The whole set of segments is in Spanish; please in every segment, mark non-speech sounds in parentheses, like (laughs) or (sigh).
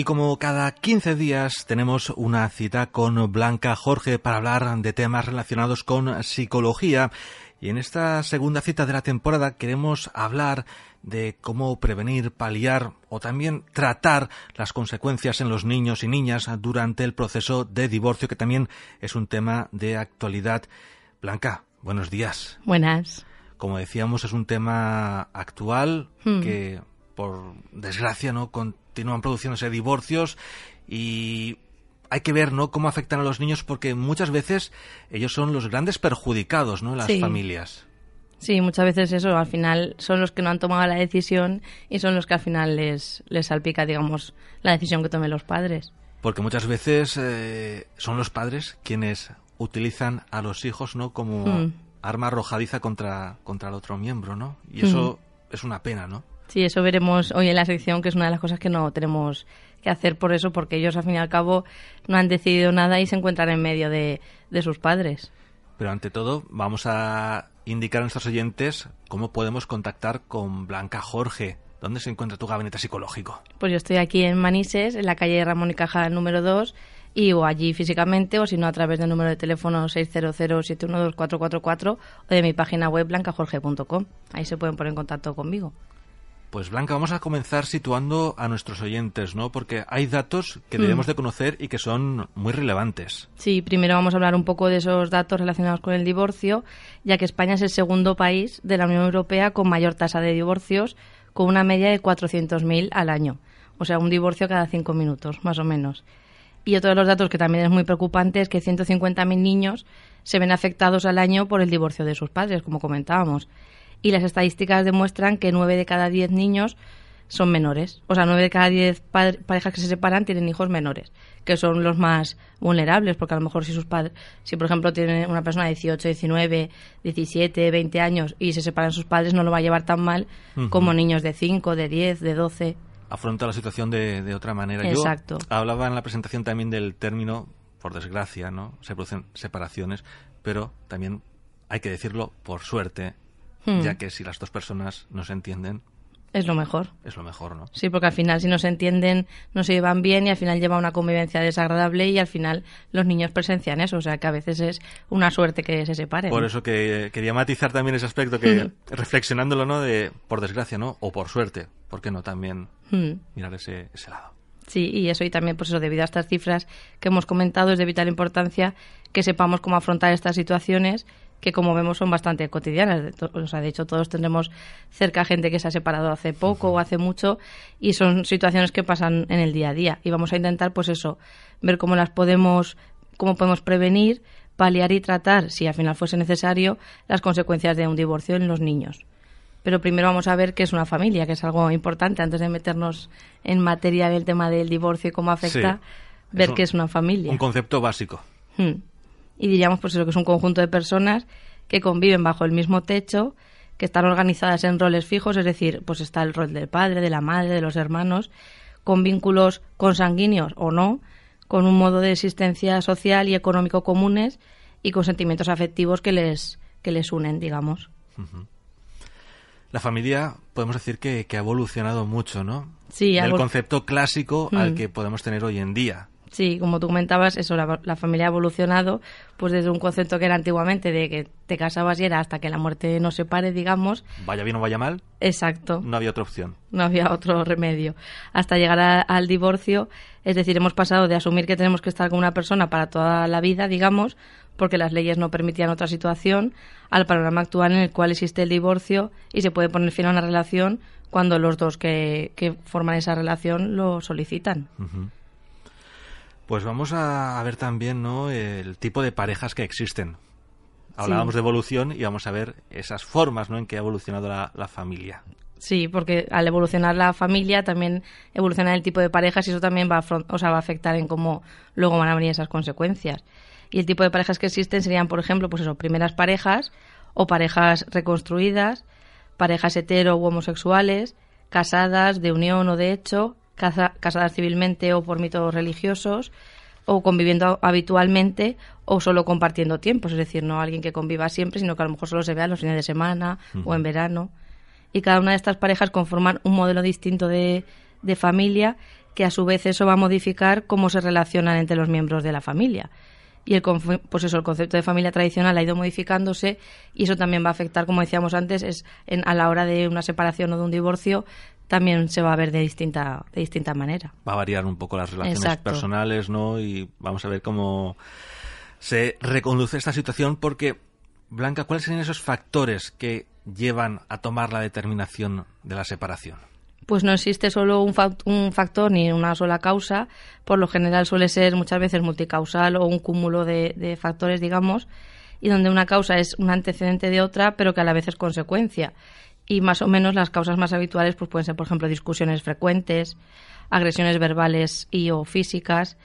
Y como cada 15 días tenemos una cita con Blanca Jorge para hablar de temas relacionados con psicología. Y en esta segunda cita de la temporada queremos hablar de cómo prevenir, paliar o también tratar las consecuencias en los niños y niñas durante el proceso de divorcio, que también es un tema de actualidad. Blanca, buenos días. Buenas. Como decíamos, es un tema actual Hmm. que, por desgracia, no continúan produciéndose divorcios y hay que ver, ¿no? Cómo afectan a los niños porque muchas veces ellos son los grandes perjudicados, ¿no? En las Sí. familias. Sí, muchas veces eso, al final son los que no han tomado la decisión y son los que al final les, les salpica, digamos, la decisión que tomen los padres. Porque muchas veces eh, son los padres quienes utilizan a los hijos, ¿no? Como Hmm. arma arrojadiza contra, contra el otro miembro, ¿no? Y eso es una pena, ¿no? Sí, eso veremos hoy en la sección, que es una de las cosas que no tenemos que hacer por eso, porque ellos al fin y al cabo no han decidido nada y se encuentran en medio de, de sus padres. Pero ante todo, vamos a indicar a nuestros oyentes cómo podemos contactar con Blanca Jorge. ¿Dónde se encuentra tu gabinete psicológico? Pues yo estoy aquí en Manises, en la calle Ramón y Cajal número 2, y o allí físicamente o si no a través del número de teléfono 600-712-444 o de mi página web blancajorge.com. Ahí se pueden poner en contacto conmigo. Pues Blanca, vamos a comenzar situando a nuestros oyentes, ¿no? Porque hay datos que Hmm. debemos de conocer y que son muy relevantes. Sí, primero vamos a hablar un poco de esos datos relacionados con el divorcio, ya que España es el segundo país de la Unión Europea con mayor tasa de divorcios, con una media de 400.000 al año. O sea, un divorcio cada cinco minutos, más o menos. Y otro de los datos que también es muy preocupante es que 150.000 niños se ven afectados al año por el divorcio de sus padres, como comentábamos. Y las estadísticas demuestran que 9 de cada 10 niños son menores. O sea, 9 de cada 10 pa- parejas que se separan tienen hijos menores, que son los más vulnerables, porque a lo mejor si sus padres, si por ejemplo tiene una persona de 18, 19, 17, 20 años y se separan sus padres, no lo va a llevar tan mal como niños de 5, de 10, de 12. Afronta la situación de, de otra manera. Exacto. Yo hablaba en la presentación también del término, por desgracia, ¿no? Se producen separaciones, pero también hay que decirlo por suerte, Hmm. ya que si las dos personas no se entienden, Es lo mejor. es lo mejor, ¿no? Sí, porque al final si no se entienden, no se llevan bien y al final lleva una convivencia desagradable y al final los niños presencian eso. O sea, que a veces es una suerte que se separen. Por eso que eh, quería matizar también ese aspecto que, reflexionándolo, ¿no? De por desgracia, ¿no? O por suerte, ¿por qué no también Hmm. mirar ese, ese lado? Sí, y eso y también, pues eso, debido a estas cifras que hemos comentado, es de vital importancia que sepamos cómo afrontar estas situaciones que, como vemos, son bastante cotidianas. O sea, de hecho, todos tendremos cerca gente que se ha separado hace poco o hace mucho y son situaciones que pasan en el día a día. Y vamos a intentar, pues eso, ver cómo las podemos, cómo podemos prevenir, paliar y tratar, si al final fuese necesario, las consecuencias de un divorcio en los niños. Pero primero vamos a ver qué es una familia, que es algo importante antes de meternos en materia del tema del divorcio y cómo afecta, Sí. ver un- qué es una familia. Un concepto básico. Hmm. Y diríamos pues eso, que es un conjunto de personas que conviven bajo el mismo techo, que están organizadas en roles fijos, es decir, pues está el rol del padre, de la madre, de los hermanos, con vínculos consanguíneos o no, con un modo de existencia social y económico comunes y con sentimientos afectivos que les, que les unen, digamos. La familia, podemos decir que, que ha evolucionado mucho, ¿no? Sí, Del concepto clásico al Mm. que podemos tener hoy en día. Sí, como tú comentabas, eso, la, la familia ha evolucionado, pues desde un concepto que era antiguamente de que te casabas y era hasta que la muerte nos separe, digamos. Vaya bien o vaya mal, Exacto, no había otra opción. no había otro remedio. Hasta llegar a- al divorcio, es decir, hemos pasado de asumir que tenemos que estar con una persona para toda la vida, digamos, porque las leyes no permitían otra situación, al panorama actual en el cual existe el divorcio y se puede poner fin a una relación cuando los dos que, que forman esa relación lo solicitan. Pues vamos a ver también, ¿no? El tipo de parejas que existen. Hablábamos Sí. de evolución y vamos a ver esas formas, ¿no? En que ha evolucionado la, la familia. Sí, porque al evolucionar la familia también evoluciona el tipo de parejas y eso también va a, o sea, va a afectar en cómo luego van a venir esas consecuencias. Y el tipo de parejas que existen serían, por ejemplo, pues eso, primeras parejas o parejas reconstruidas, parejas hetero u homosexuales, casadas de unión o de hecho, casadas civilmente o por mitos religiosos, o conviviendo habitualmente o solo compartiendo tiempos, es decir, no alguien que conviva siempre, sino que a lo mejor solo se vea los fines de semana o en verano. Y cada una de estas parejas conforman un modelo distinto de, de familia que a su vez eso va a modificar cómo se relacionan entre los miembros de la familia. Y el pues eso el concepto de familia tradicional ha ido modificándose y eso también va a afectar como decíamos antes es a la hora de una separación o de un divorcio también se va a ver de distinta de distinta manera va a variar un poco las relaciones personales no y vamos a ver cómo se reconduce esta situación porque Blanca cuáles serían esos factores que llevan a tomar la determinación de la separación pues no existe solo un, un, factor ni una sola causa. Por lo general suele ser muchas veces multicausal o un cúmulo de, factores, digamos, y donde una causa es un antecedente de otra, pero que a la vez es consecuencia. Y más o menos las causas más habituales pues pueden ser, por ejemplo, discusiones frecuentes, agresiones verbales y o físicas,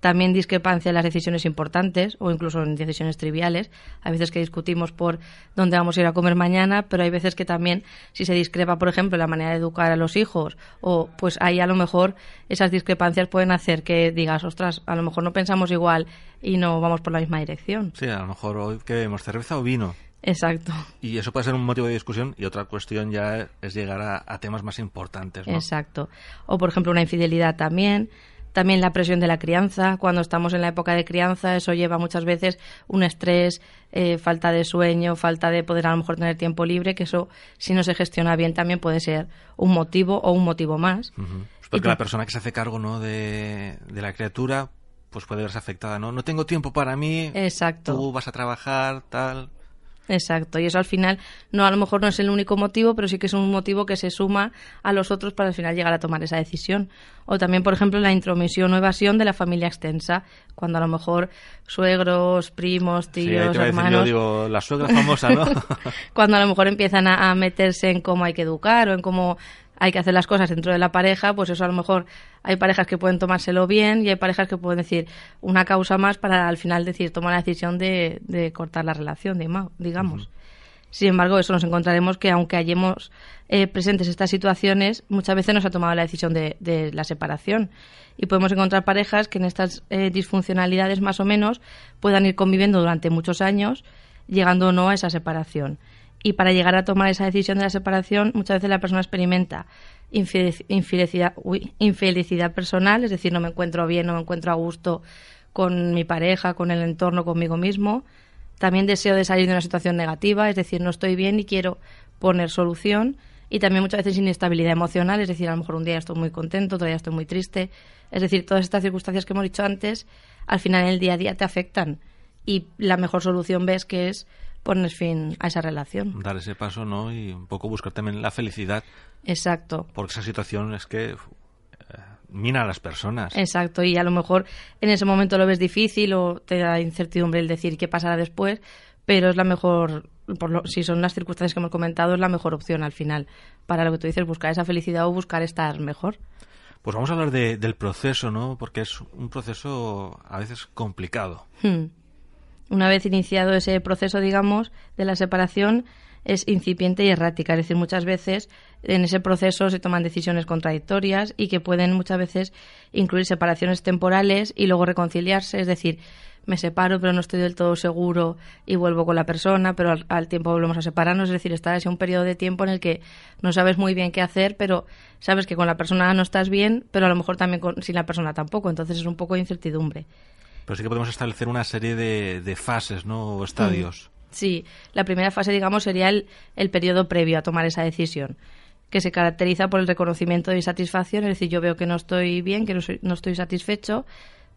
también discrepancia en las decisiones importantes o incluso en decisiones triviales. Hay veces que discutimos por dónde vamos a ir a comer mañana, pero hay veces que también si se discrepa, por ejemplo, la manera de educar a los hijos o pues ahí a lo mejor esas discrepancias pueden hacer que digas, ostras, a lo mejor no pensamos igual y no vamos por la misma dirección. Sí, a lo mejor hoy que vemos cerveza o vino. Exacto. Y eso puede ser un motivo de discusión y otra cuestión ya es llegar a, a temas más importantes. ¿no? Exacto. O, por ejemplo, una infidelidad también también la presión de la crianza. Cuando estamos en la época de crianza, eso lleva muchas veces un estrés, eh, falta de sueño, falta de poder a lo mejor tener tiempo libre, que eso, si no se gestiona bien, también puede ser un motivo o un motivo más. Porque la persona que se hace cargo ¿no? de, de la criatura pues puede verse afectada, ¿no? No tengo tiempo para mí. Exacto. Tú vas a trabajar, tal. Exacto, y eso al final no a lo mejor no es el único motivo, pero sí que es un motivo que se suma a los otros para al final llegar a tomar esa decisión. O también, por ejemplo, la intromisión o evasión de la familia extensa, cuando a lo mejor suegros, primos, tíos, hermanos. yo digo, la suegra famosa, ¿no? (laughs) cuando a lo mejor empiezan a meterse en cómo hay que educar o en cómo hay que hacer las cosas dentro de la pareja, pues eso a lo mejor hay parejas que pueden tomárselo bien y hay parejas que pueden decir una causa más para al final decir tomar la decisión de, de cortar la relación, digamos. Sin embargo, eso nos encontraremos que aunque hayamos eh, presentes estas situaciones, muchas veces no se ha tomado la decisión de, de la separación. Y podemos encontrar parejas que en estas eh, disfuncionalidades más o menos puedan ir conviviendo durante muchos años, llegando o no a esa separación y para llegar a tomar esa decisión de la separación muchas veces la persona experimenta infelicidad, infelicidad personal, es decir, no me encuentro bien, no me encuentro a gusto con mi pareja, con el entorno, conmigo mismo. También deseo de salir de una situación negativa, es decir, no estoy bien y quiero poner solución. Y también muchas veces inestabilidad emocional, es decir, a lo mejor un día estoy muy contento, otro día estoy muy triste. Es decir, todas estas circunstancias que hemos dicho antes, al final en el día a día te afectan. Y la mejor solución ves que es pones fin a esa relación. Dar ese paso, ¿no? Y un poco buscar también la felicidad. Exacto. Porque esa situación es que eh, mina a las personas. Exacto, y a lo mejor en ese momento lo ves difícil o te da incertidumbre el decir qué pasará después, pero es la mejor, por lo, si son las circunstancias que hemos comentado, es la mejor opción al final para lo que tú dices, buscar esa felicidad o buscar estar mejor. Pues vamos a hablar del proceso, ¿no? Porque es un proceso a veces complicado. Hmm una vez iniciado ese proceso, digamos, de la separación, es incipiente y errática. Es decir, muchas veces en ese proceso se toman decisiones contradictorias y que pueden muchas veces incluir separaciones temporales y luego reconciliarse. Es decir, me separo pero no estoy del todo seguro y vuelvo con la persona, pero al, tiempo volvemos a separarnos. Es decir, está ese un periodo de tiempo en el que no sabes muy bien qué hacer, pero sabes que con la persona no estás bien, pero a lo mejor también sin la persona tampoco. Entonces es un poco de incertidumbre pero sí que podemos establecer una serie de, fases, ¿no? O estadios. Mm. Sí, la primera fase, digamos, sería el, el periodo previo a tomar esa decisión, que se caracteriza por el reconocimiento de insatisfacción, es decir, yo veo que no estoy bien, que no, no estoy satisfecho,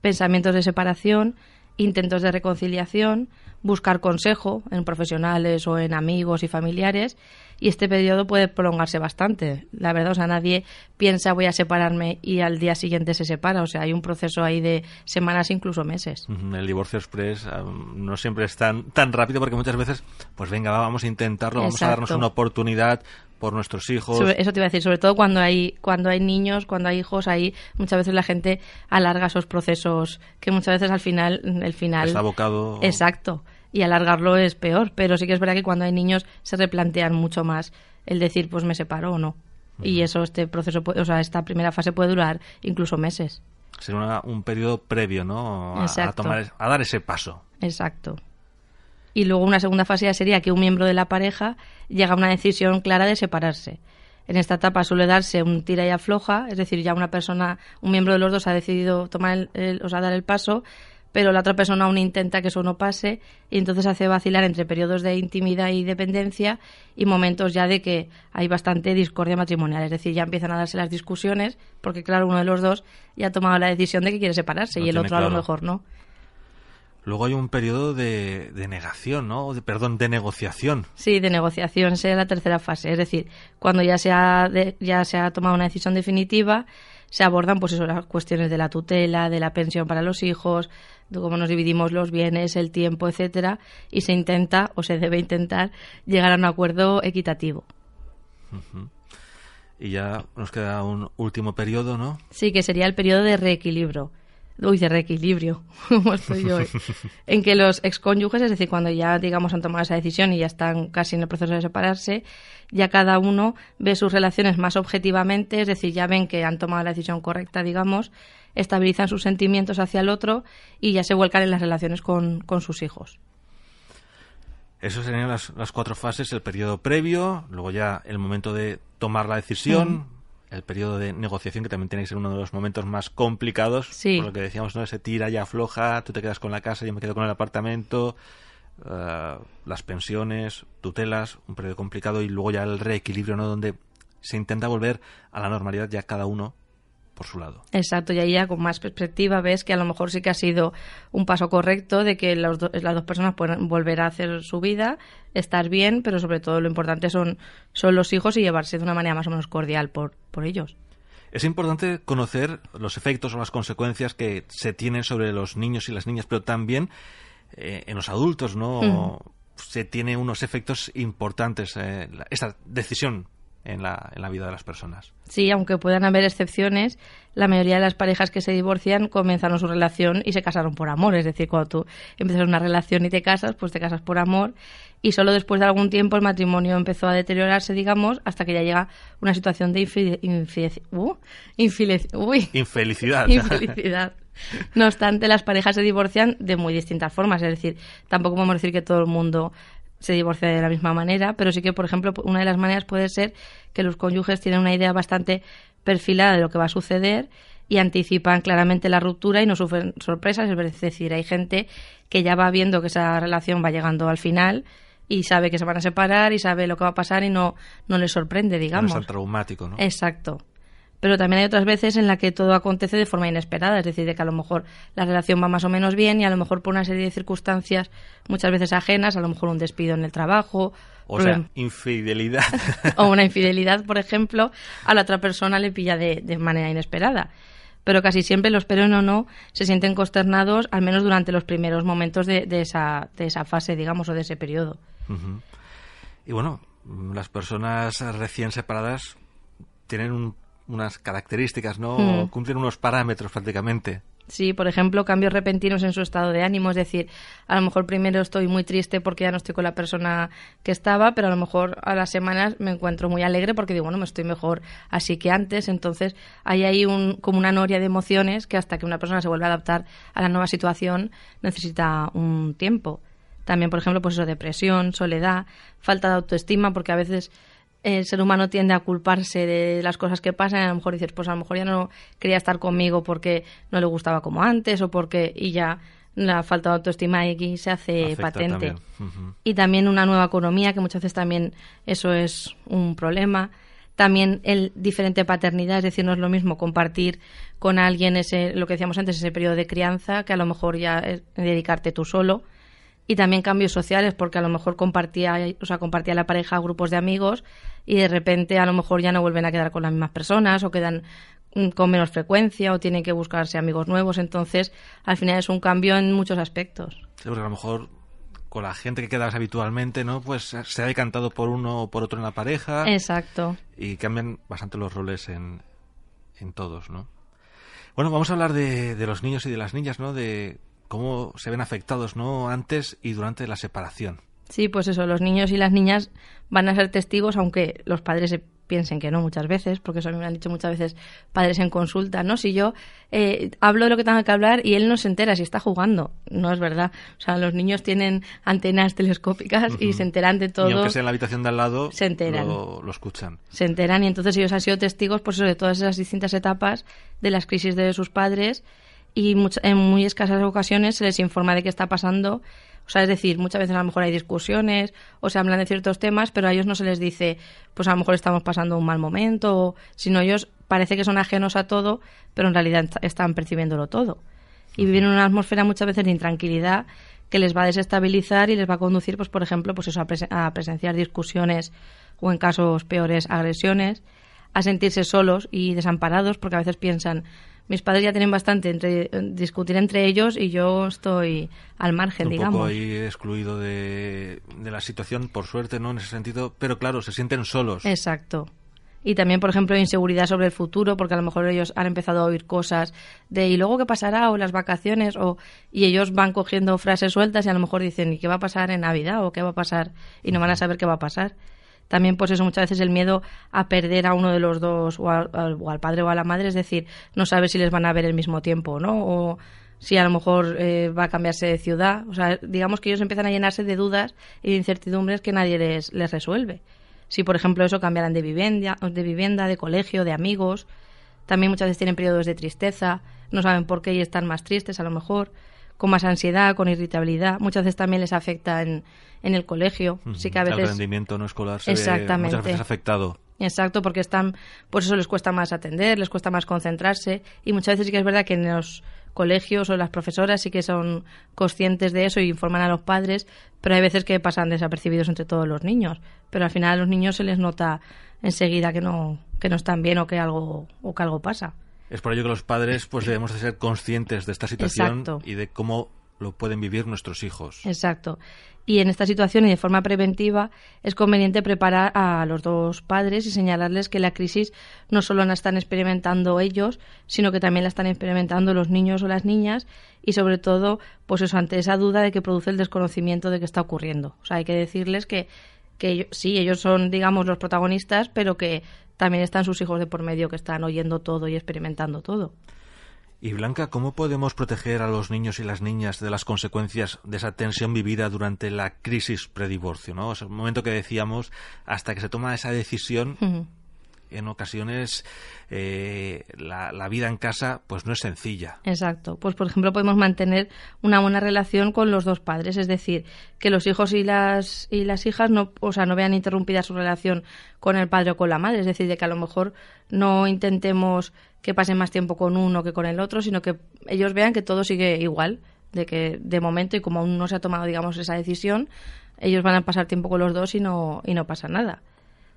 pensamientos de separación, intentos de reconciliación, buscar consejo en profesionales o en amigos y familiares y este periodo puede prolongarse bastante. La verdad, o sea, nadie piensa voy a separarme y al día siguiente se separa, o sea, hay un proceso ahí de semanas, incluso meses. El divorcio express no siempre es tan, tan rápido porque muchas veces, pues venga, vamos a intentarlo, vamos a darnos una oportunidad, por nuestros hijos. Sobre- eso te iba a decir, sobre todo cuando hay, cuando hay niños, cuando hay hijos, ahí muchas veces la gente alarga esos procesos que muchas veces al final, el final. Está abocado. Exacto. Y alargarlo es peor, pero sí que es verdad que cuando hay niños se replantean mucho más el decir, pues me separo o no. Y eso, este proceso, o sea, esta primera fase puede durar incluso meses. Será un periodo previo, ¿no? A- A, Exacto. tomar, a dar ese paso. Exacto. Y luego una segunda fase ya sería que un miembro de la pareja llega a una decisión clara de separarse. En esta etapa suele darse un tira y afloja, es decir, ya una persona, un miembro de los dos ha decidido tomar el, el- o sea, dar el paso, pero la otra persona aún intenta que eso no pase y entonces hace vacilar entre periodos de intimidad y dependencia y momentos ya de que hay bastante discordia matrimonial, es decir, ya empiezan a darse las discusiones porque claro, uno de los dos ya ha tomado la decisión de que quiere separarse y el otro a lo mejor no. Luego hay un periodo de, de negación, ¿no? De, perdón, de negociación. Sí, de negociación, sería la tercera fase. Es decir, cuando ya se ha, de- ya se ha tomado una decisión definitiva, se abordan pues eso, las cuestiones de la tutela, de la pensión para los hijos, de cómo nos dividimos los bienes, el tiempo, etcétera, y se intenta o se debe intentar llegar a un acuerdo equitativo. Y ya nos queda un último periodo, ¿no? Sí, que sería el periodo de reequilibrio. Uy, de reequilibrio, (laughs) como estoy yo hoy. En que los excónyuges, es decir, cuando ya, digamos, han tomado esa decisión y ya están casi en el proceso de separarse, ya cada uno ve sus relaciones más objetivamente, es decir, ya ven que han tomado la decisión correcta, digamos, estabilizan sus sentimientos hacia el otro y ya se vuelcan en las relaciones con, con sus hijos. Esas serían las, las cuatro fases, el periodo previo, luego ya el momento de tomar la decisión, el periodo de negociación, que también tiene que ser uno de los momentos más complicados, Sí. por lo que decíamos, ¿no? Ese tira y afloja, tú te quedas con la casa, yo me quedo con el apartamento, eh, las pensiones, tutelas, un periodo complicado, y luego ya el reequilibrio, ¿no? Donde se intenta volver a la normalidad ya cada uno por su lado. Exacto, y ahí ya con más perspectiva ves que a lo mejor sí que ha sido un paso correcto de que los do- las dos personas pueden volver a hacer su vida, estar bien, pero sobre todo lo importante son, son los hijos y llevarse de una manera más o menos cordial por, por ellos. Es importante conocer los efectos o las consecuencias que se tienen sobre los niños y las niñas, pero también eh, en los adultos, ¿no? Se tiene unos efectos importantes eh, esta decisión en la, en la vida de las personas. Sí, aunque puedan haber excepciones, la mayoría de las parejas que se divorcian comenzaron su relación y se casaron por amor. Es decir, cuando tú empiezas una relación y te casas, pues te casas por amor. Y solo después de algún tiempo el matrimonio empezó a deteriorarse, digamos, hasta que ya llega una situación de infi- infi- uh, uy, Infelicidad. (laughs) infelicidad. No obstante, las parejas se divorcian de muy distintas formas. Es decir, tampoco podemos decir que todo el mundo se divorcia de la misma manera, pero sí que, por ejemplo, una de las maneras puede ser que los cónyuges tienen una idea bastante perfilada de lo que va a suceder y anticipan claramente la ruptura y no sufren sorpresas. Es decir, hay gente que ya va viendo que esa relación va llegando al final y sabe que se van a separar y sabe lo que va a pasar y no, no les sorprende, no digamos. es tan traumático, ¿no? Exacto. Pero también hay otras veces en la que todo acontece de forma inesperada, es decir, de que a lo mejor la relación va más o menos bien y a lo mejor por una serie de circunstancias muchas veces ajenas, a lo mejor un despido en el trabajo O sea, infidelidad. (laughs) o una infidelidad, por ejemplo, a la otra persona le pilla de, de manera inesperada. Pero casi siempre, los pero o no, se sienten consternados, al menos durante los primeros momentos de, de esa, de esa fase, digamos, o de ese periodo. Y bueno, las personas recién separadas tienen un- unas características, ¿no? Mm. Cumplen unos parámetros prácticamente. Sí, por ejemplo, cambios repentinos en su estado de ánimo, es decir, a lo mejor primero estoy muy triste porque ya no estoy con la persona que estaba, pero a lo mejor a las semanas me encuentro muy alegre porque digo, bueno, me estoy mejor así que antes, entonces hay ahí un, como una noria de emociones que hasta que una persona se vuelve a adaptar a la nueva situación necesita un tiempo. También, por ejemplo, pues eso, depresión, soledad, falta de autoestima, porque a veces el ser humano tiende a culparse de las cosas que pasan y a lo mejor dices, pues a lo mejor ya no quería estar conmigo porque no le gustaba como antes o porque y ya la falta de autoestima aquí se hace Afecta patente. también. Y también una nueva economía, que muchas veces también eso es un problema. También el diferente paternidad, es decir, no es lo mismo compartir con alguien ese, lo que decíamos antes, ese periodo de crianza, que a lo mejor ya es dedicarte tú solo. Y también cambios sociales, porque a lo mejor compartía, o sea, compartía la pareja grupos de amigos y de repente a lo mejor ya no vuelven a quedar con las mismas personas o quedan mm, con menos frecuencia o tienen que buscarse amigos nuevos. Entonces, al final es un cambio en muchos aspectos. Sí, porque a lo mejor con la gente que quedas habitualmente, ¿no? Pues se ha decantado por uno o por otro en la pareja. Exacto. Y cambian bastante los roles en, en todos, ¿no? Bueno, vamos a hablar de, de los niños y de las niñas, ¿no? De cómo se ven afectados, ¿no? Antes y durante la separación. Sí, pues eso, los niños y las niñas van a ser testigos, aunque los padres se piensen que no muchas veces, porque eso a mí me han dicho muchas veces padres en consulta, ¿no? Si yo eh, hablo de lo que tengo que hablar y él no se entera si está jugando, no es verdad. O sea, los niños tienen antenas telescópicas y se enteran de todo. Y aunque sea en la habitación de al lado, se enteran. Lo, lo escuchan. Se enteran y entonces ellos han sido testigos, por eso, de todas esas distintas etapas de las crisis de sus padres y en muy escasas ocasiones se les informa de qué está pasando o sea, es decir, muchas veces a lo mejor hay discusiones o se hablan de ciertos temas, pero a ellos no se les dice, pues a lo mejor estamos pasando un mal momento, sino ellos parece que son ajenos a todo, pero en realidad están percibiéndolo todo. Y viven en una atmósfera muchas veces de intranquilidad que les va a desestabilizar y les va a conducir, pues por ejemplo, pues eso, a presenciar discusiones o en casos peores agresiones, a sentirse solos y desamparados porque a veces piensan, mis padres ya tienen bastante entre discutir entre ellos y yo estoy al margen, un digamos. Poco ahí excluido de, de la situación, por suerte, ¿no? En ese sentido, pero claro, se sienten solos. Exacto. Y también, por ejemplo, inseguridad sobre el futuro, porque a lo mejor ellos han empezado a oír cosas de ¿y luego qué pasará? o las vacaciones, o y ellos van cogiendo frases sueltas y a lo mejor dicen ¿y qué va a pasar en Navidad? o ¿qué va a pasar? y no van a saber qué va a pasar. También, pues eso, muchas veces el miedo a perder a uno de los dos, o, al padre o a la madre, es decir, no sabe si les van a ver el mismo tiempo, ¿no? O si a lo mejor eh, va a cambiarse de ciudad. O sea, digamos que ellos empiezan a llenarse de dudas y de incertidumbres que nadie les, les resuelve. Si, por ejemplo, eso cambiarán de vivienda, de vivienda, de colegio, de amigos. También muchas veces tienen periodos de tristeza, no saben por qué y están más tristes a lo mejor con más ansiedad, con irritabilidad. Muchas veces también les afecta en, en el colegio. Sí que a veces... El rendimiento no escolar se Exactamente. Ve muchas veces afectado. Exacto, porque están, por eso les cuesta más atender, les cuesta más concentrarse y muchas veces sí que es verdad que en los colegios o las profesoras sí que son conscientes de eso y informan a los padres, pero hay veces que pasan desapercibidos entre todos los niños. Pero al final a los niños se les nota enseguida que no, que no están bien o que algo, o que algo pasa. Es por ello que los padres pues debemos de ser conscientes de esta situación y de cómo lo pueden vivir nuestros hijos. Exacto. Y en esta situación y de forma preventiva es conveniente preparar a los dos padres y señalarles que la crisis no solo la están experimentando ellos, sino que también la están experimentando los niños o las niñas y sobre todo, pues eso, ante esa duda de que produce el desconocimiento de qué está ocurriendo. O sea, hay que decirles que, que sí, ellos son, digamos, los protagonistas, pero que también están sus hijos de por medio que están oyendo todo y experimentando todo. Y Blanca, ¿cómo podemos proteger a los niños y las niñas de las consecuencias de esa tensión vivida durante la crisis predivorcio? ¿no? Es el momento que decíamos, hasta que se toma esa decisión, en ocasiones eh, la, la, vida en casa pues no es sencilla. Exacto. Pues por ejemplo podemos mantener una buena relación con los dos padres, es decir, que los hijos y las y las hijas no, o sea, no vean interrumpida su relación con el padre o con la madre, es decir, de que a lo mejor no intentemos que pasen más tiempo con uno que con el otro, sino que ellos vean que todo sigue igual, de que de momento y como aún no se ha tomado digamos esa decisión, ellos van a pasar tiempo con los dos y no y no pasa nada.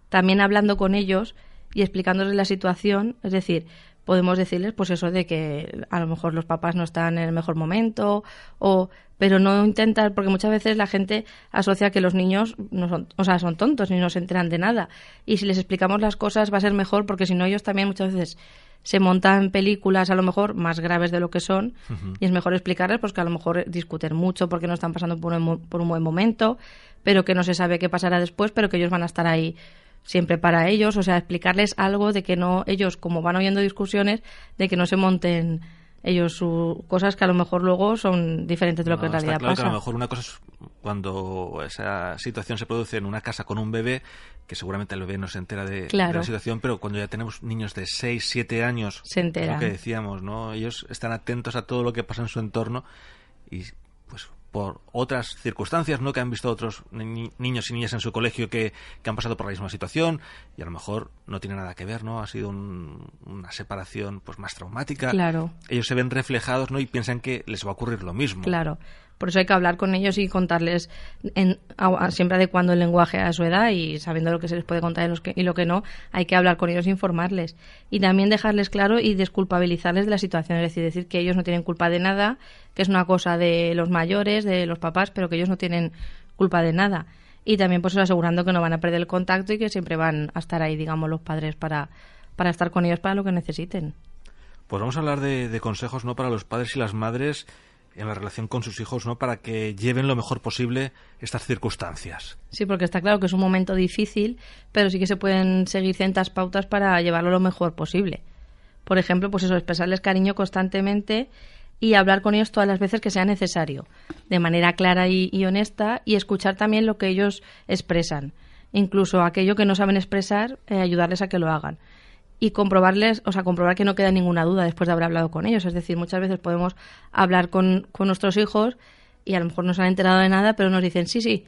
También hablando con ellos y explicándoles la situación, es decir, podemos decirles pues eso de que a lo mejor los papás no están en el mejor momento o pero no intentar porque muchas veces la gente asocia que los niños no son o sea son tontos y no se enteran de nada. Y si les explicamos las cosas va a ser mejor porque si no ellos también muchas veces se montan películas a lo mejor más graves de lo que son y es mejor explicarles pues que a lo mejor discuten mucho porque no están pasando por un, por un buen momento pero que no se sabe qué pasará después pero que ellos van a estar ahí siempre para ellos, o sea, explicarles algo de que no, ellos como van oyendo discusiones, de que no se monten ellos sus cosas que a lo mejor luego son diferentes de lo que en realidad claro pasa. Que a lo mejor una cosa es cuando esa situación se produce en una casa con un bebé, que seguramente el bebé no se entera de, la situación, pero cuando ya tenemos niños de 6, 7 años, se entera. lo que decíamos, ¿no? Ellos están atentos a todo lo que pasa en su entorno y pues por otras circunstancias, ¿no? Que han visto otros niños y niñas en su colegio que, han pasado por la misma situación y a lo mejor no tiene nada que ver, ¿no? Ha sido una separación pues más traumática. Claro. Ellos se ven reflejados, ¿no? Y piensan que les va a ocurrir lo mismo. Claro. Por eso hay que hablar con ellos y contarles en, siempre adecuando el lenguaje a su edad y sabiendo lo que se les puede contar y, los que- y lo que no, hay que hablar con ellos e informarles. Y también dejarles claro y desculpabilizarles de la situación, es decir, decir que ellos no tienen culpa de nada, que es una cosa de los mayores, de los papás, pero que ellos no tienen culpa de nada. Y también pues asegurando que no van a perder el contacto y que siempre van a estar ahí, digamos, los padres para, para estar con ellos para lo que necesiten. Pues vamos a hablar de, de consejos no para los padres y las madres en la relación con sus hijos, no para que lleven lo mejor posible estas circunstancias. Sí, porque está claro que es un momento difícil, pero sí que se pueden seguir ciertas pautas para llevarlo lo mejor posible. Por ejemplo, pues eso, expresarles cariño constantemente y hablar con ellos todas las veces que sea necesario, de manera clara y, honesta, y escuchar también lo que ellos expresan. Incluso aquello que no saben expresar, eh, ayudarles a que lo hagan. Y comprobarles, o sea, comprobar que no queda ninguna duda después de haber hablado con ellos. Es decir, muchas veces podemos hablar con, con nuestros hijos y a lo mejor no se han enterado de nada, pero nos dicen, sí, sí,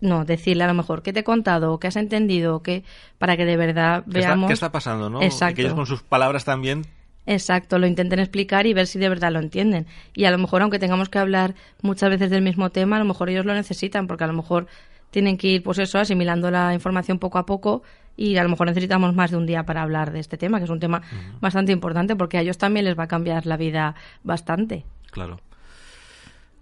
no, decirle a lo mejor qué te he contado, qué has entendido, qué para que de verdad ¿Qué está, veamos. qué está pasando, no? Y Exacto. que ellos con sus palabras también Exacto, lo intenten explicar y ver si de verdad lo entienden. Y a lo mejor, aunque tengamos que hablar muchas veces del mismo tema, a lo mejor ellos lo necesitan, porque a lo mejor tienen que ir, pues eso, asimilando la información poco a poco y a lo mejor necesitamos más de un día para hablar de este tema, que es un tema bastante importante, porque a ellos también les va a cambiar la vida bastante. Claro.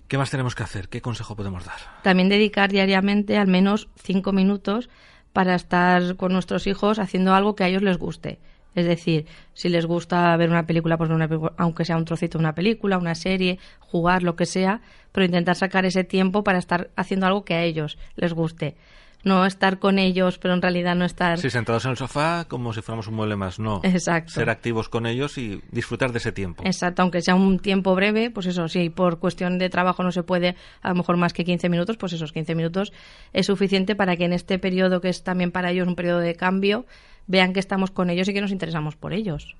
¿Qué más tenemos que hacer? ¿Qué consejo podemos dar? También dedicar diariamente al menos cinco minutos para estar con nuestros hijos haciendo algo que a ellos les guste. Es decir, si les gusta ver una película, pues una aunque sea un trocito de una película, una serie, jugar, lo que sea, pero intentar sacar ese tiempo para estar haciendo algo que a ellos les guste. No estar con ellos, pero en realidad no estar... Sí, sentados en el sofá como si fuéramos un mueble más, no. Exacto. Ser activos con ellos y disfrutar de ese tiempo. Exacto, aunque sea un tiempo breve, pues eso, si por cuestión de trabajo no se puede a lo mejor más que 15 minutos, pues esos 15 minutos es suficiente para que en este periodo, que es también para ellos un periodo de cambio, vean que estamos con ellos y que nos interesamos por ellos.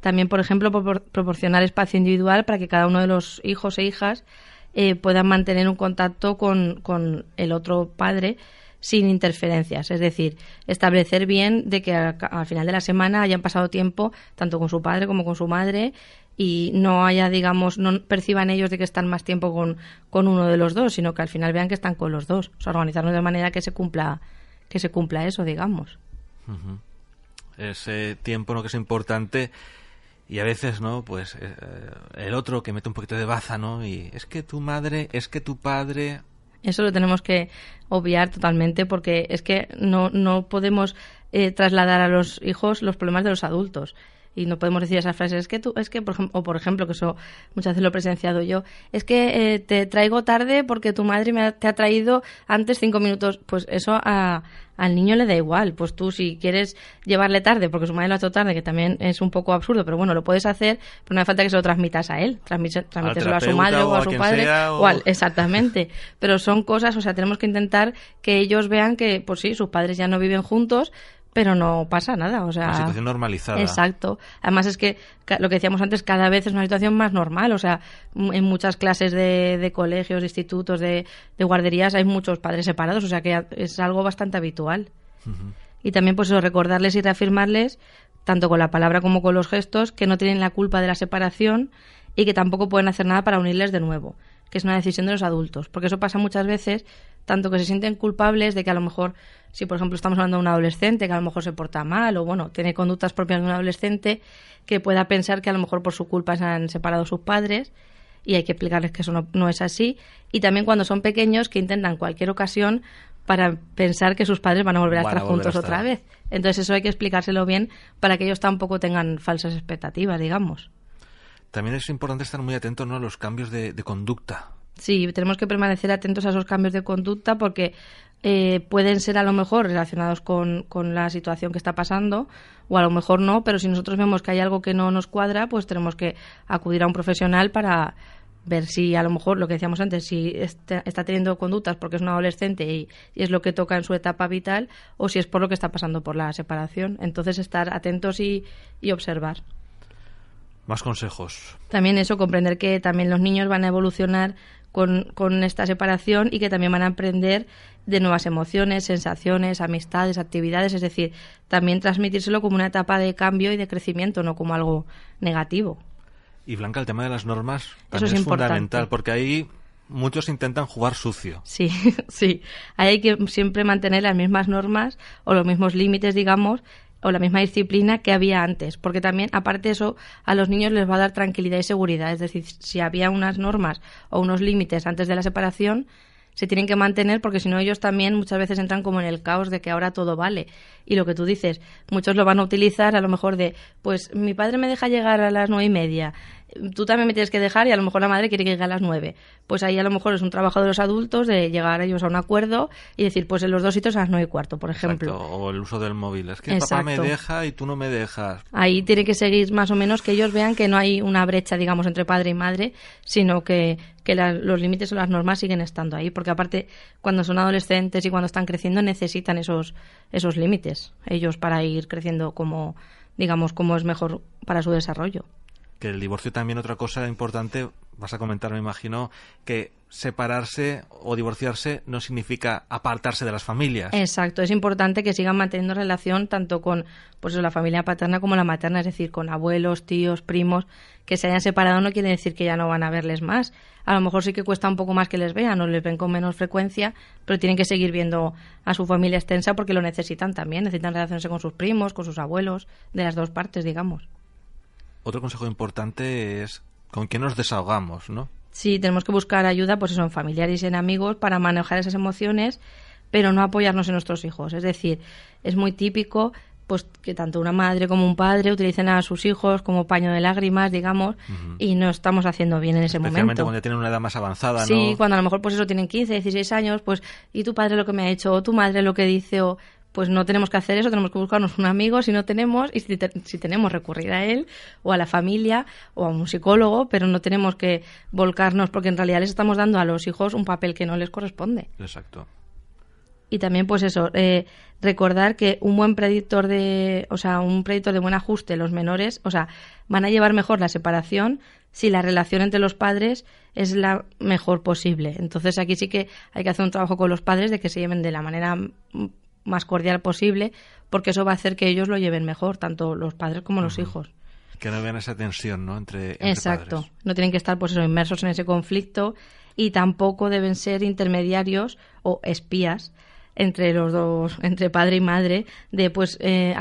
También, por ejemplo, propor- proporcionar espacio individual para que cada uno de los hijos e hijas eh, puedan mantener un contacto con, con el otro padre sin interferencias. Es decir, establecer bien de que al, al final de la semana hayan pasado tiempo tanto con su padre como con su madre y no haya, digamos, no perciban ellos de que están más tiempo con, con uno de los dos, sino que al final vean que están con los dos. O sea, organizarnos de manera que se cumpla, que se cumpla eso, digamos. Ese tiempo ¿no? que es importante y a veces, ¿no? Pues eh, el otro que mete un poquito de baza, ¿no? Y es que tu madre, es que tu padre... Eso lo tenemos que obviar totalmente porque es que no, no podemos eh, trasladar a los hijos los problemas de los adultos. Y no podemos decir esas frases, es que tú, es que, por ejemplo, o por ejemplo, que eso muchas veces lo he presenciado yo, es que eh, te traigo tarde porque tu madre me ha- te ha traído antes cinco minutos. Pues eso a, al niño le da igual. Pues tú, si quieres llevarle tarde porque su madre lo ha hecho tarde, que también es un poco absurdo, pero bueno, lo puedes hacer, pero no hace falta que se lo transmitas a él. Transmíteselo a su madre o a su padre sea, o o- al, Exactamente. Pero son cosas, o sea, tenemos que intentar que ellos vean que, pues sí, sus padres ya no viven juntos, pero no pasa nada. O sea, Una situación normalizada. Exacto. Además es que lo que decíamos antes, cada vez es una situación más normal. O sea, en muchas clases de, de colegios, de institutos, de, de guarderías hay muchos padres separados. O sea que es algo bastante habitual. Y también, pues eso, recordarles y reafirmarles, tanto con la palabra como con los gestos, que no tienen la culpa de la separación y que tampoco pueden hacer nada para unirles de nuevo, que es una decisión de los adultos. Porque eso pasa muchas veces, tanto que se sienten culpables de que a lo mejor, si por ejemplo estamos hablando de un adolescente que a lo mejor se porta mal o bueno, tiene conductas propias de un adolescente, que pueda pensar que a lo mejor por su culpa se han separado sus padres y hay que explicarles que eso no, no es así. Y también cuando son pequeños que intentan cualquier ocasión para pensar que sus padres van a volver a estar a volver a juntos otra vez. Entonces eso hay que explicárselo bien para que ellos tampoco tengan falsas expectativas, digamos. También es importante estar muy atento ¿no? a los cambios de, de conducta. Sí, tenemos que permanecer atentos a esos cambios de conducta porque eh, pueden ser a lo mejor relacionados con, con la situación que está pasando o a lo mejor no, pero si nosotros vemos que hay algo que no nos cuadra, pues tenemos que acudir a un profesional para ver si a lo mejor lo que decíamos antes, si está, está teniendo conductas porque es un adolescente y, y es lo que toca en su etapa vital o si es por lo que está pasando por la separación. Entonces estar atentos y, y observar. Más consejos. También eso, comprender que también los niños van a evolucionar con, con esta separación y que también van a aprender de nuevas emociones, sensaciones, amistades, actividades, es decir, también transmitírselo como una etapa de cambio y de crecimiento, no como algo negativo. Y Blanca, el tema de las normas Eso también es es, importante. fundamental, porque ahí muchos intentan jugar sucio. Sí, (laughs) sí. Ahí hay que siempre mantener las mismas normas o los mismos límites, digamos, o la misma disciplina que había antes, porque también, aparte de eso, a los niños les va a dar tranquilidad y seguridad. Es decir, si había unas normas o unos límites antes de la separación, se tienen que mantener porque si no ellos también muchas veces entran como en el caos de que ahora todo vale. Y lo que tú dices, muchos lo van a utilizar a lo mejor de, pues mi padre me deja llegar a las nueve y media, tú también me tienes que dejar y a lo mejor la madre quiere que llegue a las nueve. Pues ahí a lo mejor es un trabajo de los adultos de llegar ellos a un acuerdo y decir, pues en los dos sitios a las nueve y cuarto, por ejemplo. O el uso del móvil. Es que papá me deja y tú no me dejas. Ahí tiene que seguir más o menos que ellos vean que no hay una brecha, digamos, entre padre y madre, sino que, que los límites o las normas siguen estando ahí. Porque aparte, cuando son adolescentes y cuando están creciendo, necesitan esos, esos límites ellos para ir creciendo como, digamos, como es mejor para su desarrollo que el divorcio también otra cosa importante, vas a comentar, me imagino, que separarse o divorciarse no significa apartarse de las familias. Exacto, es importante que sigan manteniendo relación tanto con pues la familia paterna como la materna, es decir, con abuelos, tíos, primos, que se hayan separado no quiere decir que ya no van a verles más. A lo mejor sí que cuesta un poco más que les vean o les ven con menos frecuencia, pero tienen que seguir viendo a su familia extensa porque lo necesitan también, necesitan relacionarse con sus primos, con sus abuelos, de las dos partes, digamos. Otro consejo importante es con quién nos desahogamos, ¿no? Sí, tenemos que buscar ayuda, pues eso, en familiares y en amigos para manejar esas emociones, pero no apoyarnos en nuestros hijos. Es decir, es muy típico pues que tanto una madre como un padre utilicen a sus hijos como paño de lágrimas, digamos, y no estamos haciendo bien en ese momento. Especialmente cuando tienen una edad más avanzada, ¿no? Sí, cuando a lo mejor pues eso tienen 15, 16 años, pues y tu padre lo que me ha hecho, o tu madre lo que dice, o pues no tenemos que hacer eso, tenemos que buscarnos un amigo si no tenemos, y si, tenemos recurrir a él o a la familia o a un psicólogo, pero no tenemos que volcarnos porque en realidad les estamos dando a los hijos un papel que no les corresponde. Exacto. Y también, pues eso, eh, recordar que un buen predictor de, o sea, un predictor de buen ajuste, los menores, o sea, van a llevar mejor la separación si la relación entre los padres es la mejor posible. Entonces aquí sí que hay que hacer un trabajo con los padres de que se lleven de la manera más cordial posible, porque eso va a hacer que ellos lo lleven mejor, tanto los padres como los hijos. Que no vean esa tensión, ¿no? Entre, Exacto. No tienen que estar, pues eso, inmersos en ese conflicto y tampoco deben ser intermediarios o espías entre los dos, entre padre y madre, de pues eh,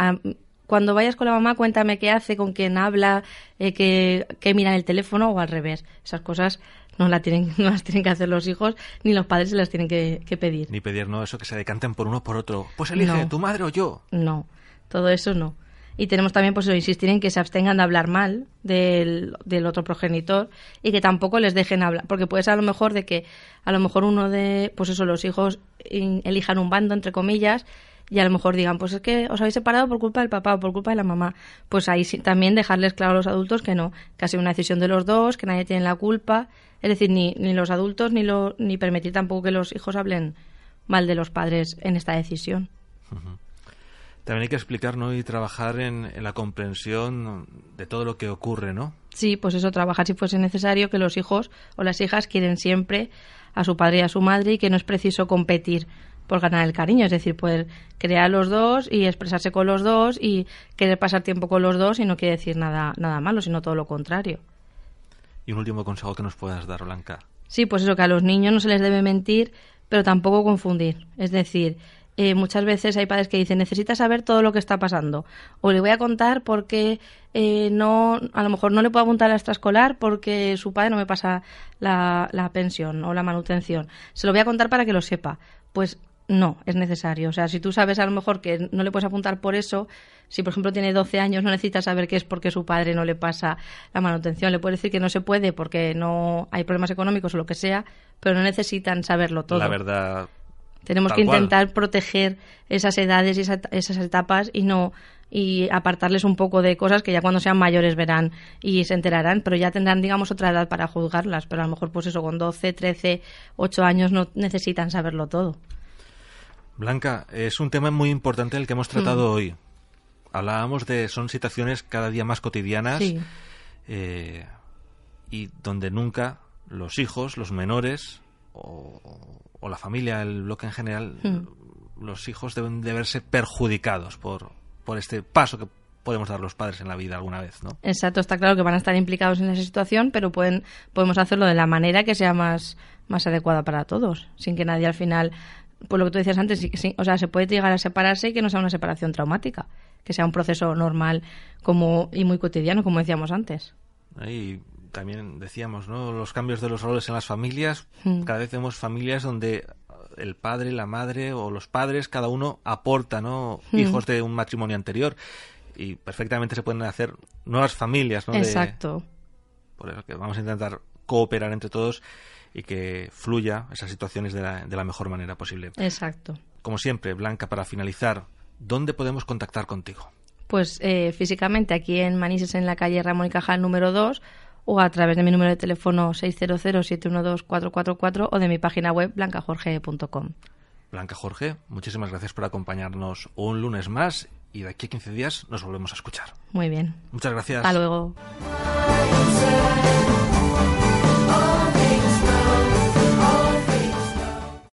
cuando vayas con la mamá cuéntame qué hace, con quién habla, eh, qué, qué mira en el teléfono o al revés. Esas cosas no, la tienen, (laughs) no las tienen que hacer los hijos, ni los padres se las tienen que, pedir. Ni pedir, no, eso que se decanten por uno o por otro. Pues elige, tu madre o yo. No, todo eso no. Y tenemos también, pues, insistir en que se abstengan de hablar mal del, del, otro progenitor y que tampoco les dejen hablar. Porque puede ser a lo mejor de que, a lo mejor uno de, pues eso, los hijos elijan un bando, entre comillas, y a lo mejor digan, pues es que os habéis separado por culpa del papá o por culpa de la mamá. Pues ahí también dejarles claro a los adultos que no, que ha sido una decisión de los dos, que nadie tiene la culpa. Es decir, ni, ni los adultos ni, lo, ni permitir tampoco que los hijos hablen mal de los padres en esta decisión. También hay que explicar ¿no? y trabajar en, en, la comprensión de todo lo que ocurre, ¿no? Sí, pues eso, trabajar si fuese necesario, que los hijos o las hijas quieren siempre a su padre y a su madre y que no es preciso competir por ganar el cariño, es decir, poder crear los dos y expresarse con los dos y querer pasar tiempo con los dos y no quiere decir nada, nada malo, sino todo lo contrario. Y un último consejo que nos puedas dar, Blanca. Sí, pues eso, que a los niños no se les debe mentir, pero tampoco confundir. Es decir, eh, muchas veces hay padres que dicen, necesita saber todo lo que está pasando. O le voy a contar porque eh, no, a lo mejor no le puedo apuntar a la extraescolar porque su padre no me pasa la, la pensión o la manutención. Se lo voy a contar para que lo sepa. Pues no, es necesario. O sea, si tú sabes a lo mejor que no le puedes apuntar por eso, si por ejemplo tiene 12 años, no necesitas saber qué es porque su padre no le pasa la manutención. Le puedes decir que no se puede porque no hay problemas económicos o lo que sea, pero no necesitan saberlo todo. La verdad. Tenemos que intentar proteger esas edades y esas etapas y no y apartarles un poco de cosas que ya cuando sean mayores verán y se enterarán, pero ya tendrán, digamos, otra edad para juzgarlas. Pero a lo mejor, pues eso, con 12, 13, 8 años no necesitan saberlo todo. Blanca, es un tema muy importante el que hemos tratado mm. hoy. Hablábamos de son situaciones cada día más cotidianas eh, y donde nunca los hijos, los menores o, la familia, el bloque en general, mm. los hijos deben de verse perjudicados por, por este paso que podemos dar los padres en la vida alguna vez, ¿no? Exacto, está claro que van a estar implicados en esa situación, pero pueden, podemos hacerlo de la manera que sea más, más adecuada para todos, sin que nadie al final, pues lo que tú decías antes, sí, o sea, se puede llegar a separarse y que no sea una separación traumática, que sea un proceso normal como y muy cotidiano, como decíamos antes. Y también decíamos, ¿no? Los cambios de los roles en las familias, Mm. cada vez vemos familias donde el padre, la madre o los padres, cada uno aporta, ¿no? Mm. Hijos de un matrimonio anterior y perfectamente se pueden hacer nuevas familias, ¿no? De- Exacto. por eso que vamos a intentar cooperar entre todos y que fluya esas situaciones de la, de la mejor manera posible. Exacto. Como siempre, Blanca, para finalizar, ¿dónde podemos contactar contigo? Pues eh, físicamente aquí en Manises, en la calle Ramón y Cajal número 2, o a través de mi número de teléfono 600-712-444 o de mi página web blancajorge.com. Blanca Jorge, muchísimas gracias por acompañarnos un lunes más y de aquí a 15 días nos volvemos a escuchar. Muy bien. Muchas gracias. Hasta luego.